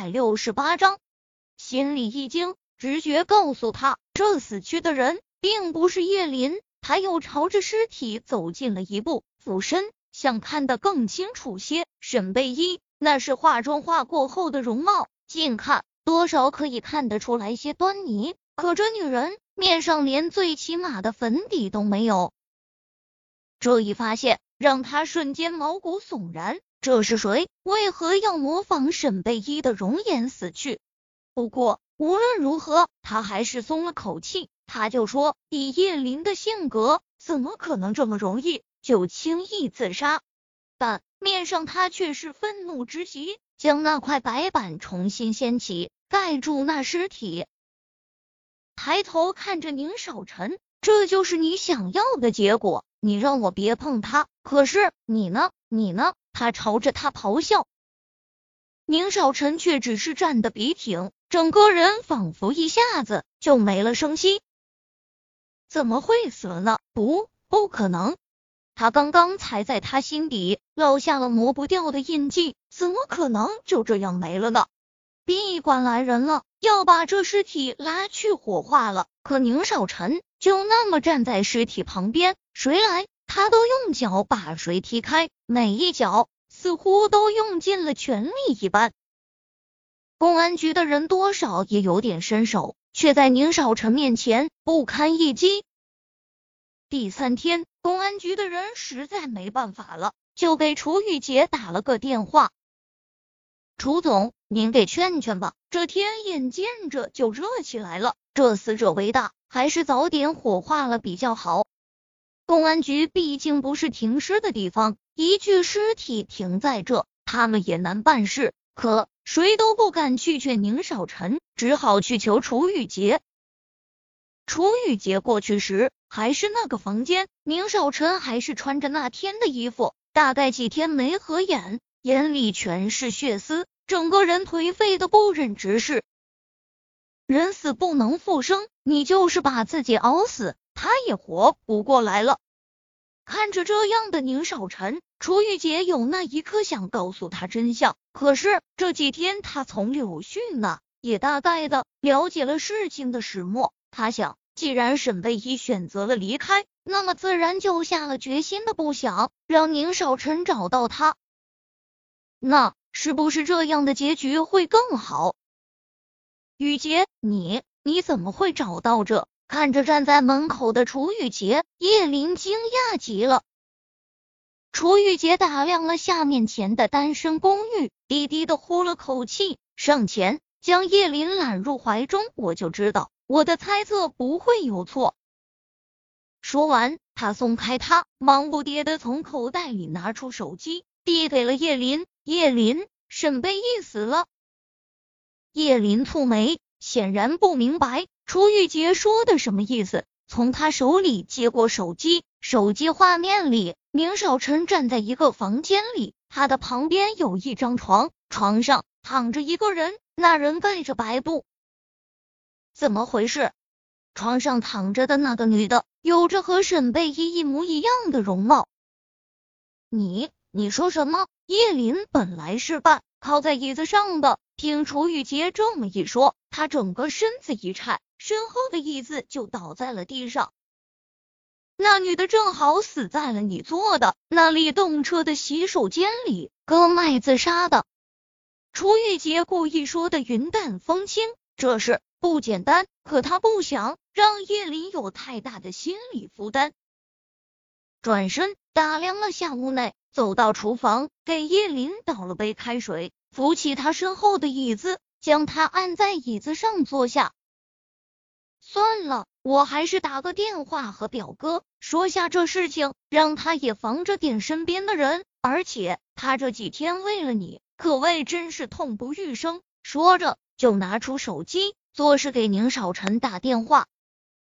百六十八章，心里一惊，直觉告诉他，这死去的人并不是叶林。他又朝着尸体走近了一步，俯身想看得更清楚些。沈贝依，那是化妆化过后的容貌，近看多少可以看得出来些端倪。可这女人面上连最起码的粉底都没有，这一发现让他瞬间毛骨悚然。这是谁？为何要模仿沈贝依的容颜死去？不过无论如何，他还是松了口气。他就说，以叶林的性格，怎么可能这么容易就轻易自杀？但面上他却是愤怒之极，将那块白板重新掀起，盖住那尸体。抬头看着宁少臣，这就是你想要的结果。你让我别碰他，可是你呢？你呢？他朝着他咆哮。宁少臣却只是站得笔挺，整个人仿佛一下子就没了声息。怎么会死了呢？不，不可能！他刚刚才在他心底烙下了磨不掉的印记，怎么可能就这样没了呢？闭馆来人了，要把这尸体拉去火化了。可宁少臣就那么站在尸体旁边，谁来他都用脚把谁踢开，每一脚似乎都用尽了全力一般。公安局的人多少也有点身手。却在宁少臣面前不堪一击。第三天，公安局的人实在没办法了，就给楚雨洁打了个电话：“楚总，您给劝劝吧，这天眼见着就热起来了，这死者为大，还是早点火化了比较好。公安局毕竟不是停尸的地方，一具尸体停在这，他们也难办事。可……”谁都不敢去劝宁少臣，只好去求楚雨洁。楚雨洁过去时还是那个房间，宁少臣还是穿着那天的衣服，大概几天没合眼，眼里全是血丝，整个人颓废的不忍直视。人死不能复生，你就是把自己熬死，他也活不过来了。看着这样的宁少臣，楚雨洁有那一刻想告诉他真相。可是这几天，他从柳絮那也大概的了解了事情的始末。他想，既然沈贝依选择了离开，那么自然就下了决心的不想让宁少臣找到他。那是不是这样的结局会更好？雨洁，你你怎么会找到这？看着站在门口的楚雨洁，叶林惊讶极了。楚玉洁打量了下面前的单身公寓，低低的呼了口气，上前将叶林揽入怀中。我就知道，我的猜测不会有错。说完，他松开他，忙不迭的从口袋里拿出手机，递给了叶林。叶林，沈贝依死了。叶林蹙眉，显然不明白。楚玉洁说的什么意思？从他手里接过手机，手机画面里，宁少臣站在一个房间里，他的旁边有一张床，床上躺着一个人，那人盖着白布。怎么回事？床上躺着的那个女的，有着和沈贝依一模一样的容貌。你你说什么？叶林本来是半靠在椅子上的，听楚雨洁这么一说，他整个身子一颤。身后的椅子就倒在了地上，那女的正好死在了你坐的那里动车的洗手间里，割脉自杀的。楚玉洁故意说的云淡风轻，这事不简单，可他不想让叶林有太大的心理负担。转身打量了下屋内，走到厨房，给叶林倒了杯开水，扶起他身后的椅子，将他按在椅子上坐下。算了，我还是打个电话和表哥说下这事情，让他也防着点身边的人。而且他这几天为了你，可谓真是痛不欲生。说着，就拿出手机，做事给宁少臣打电话。